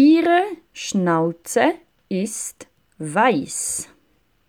Ihre Schnauze ist weiß.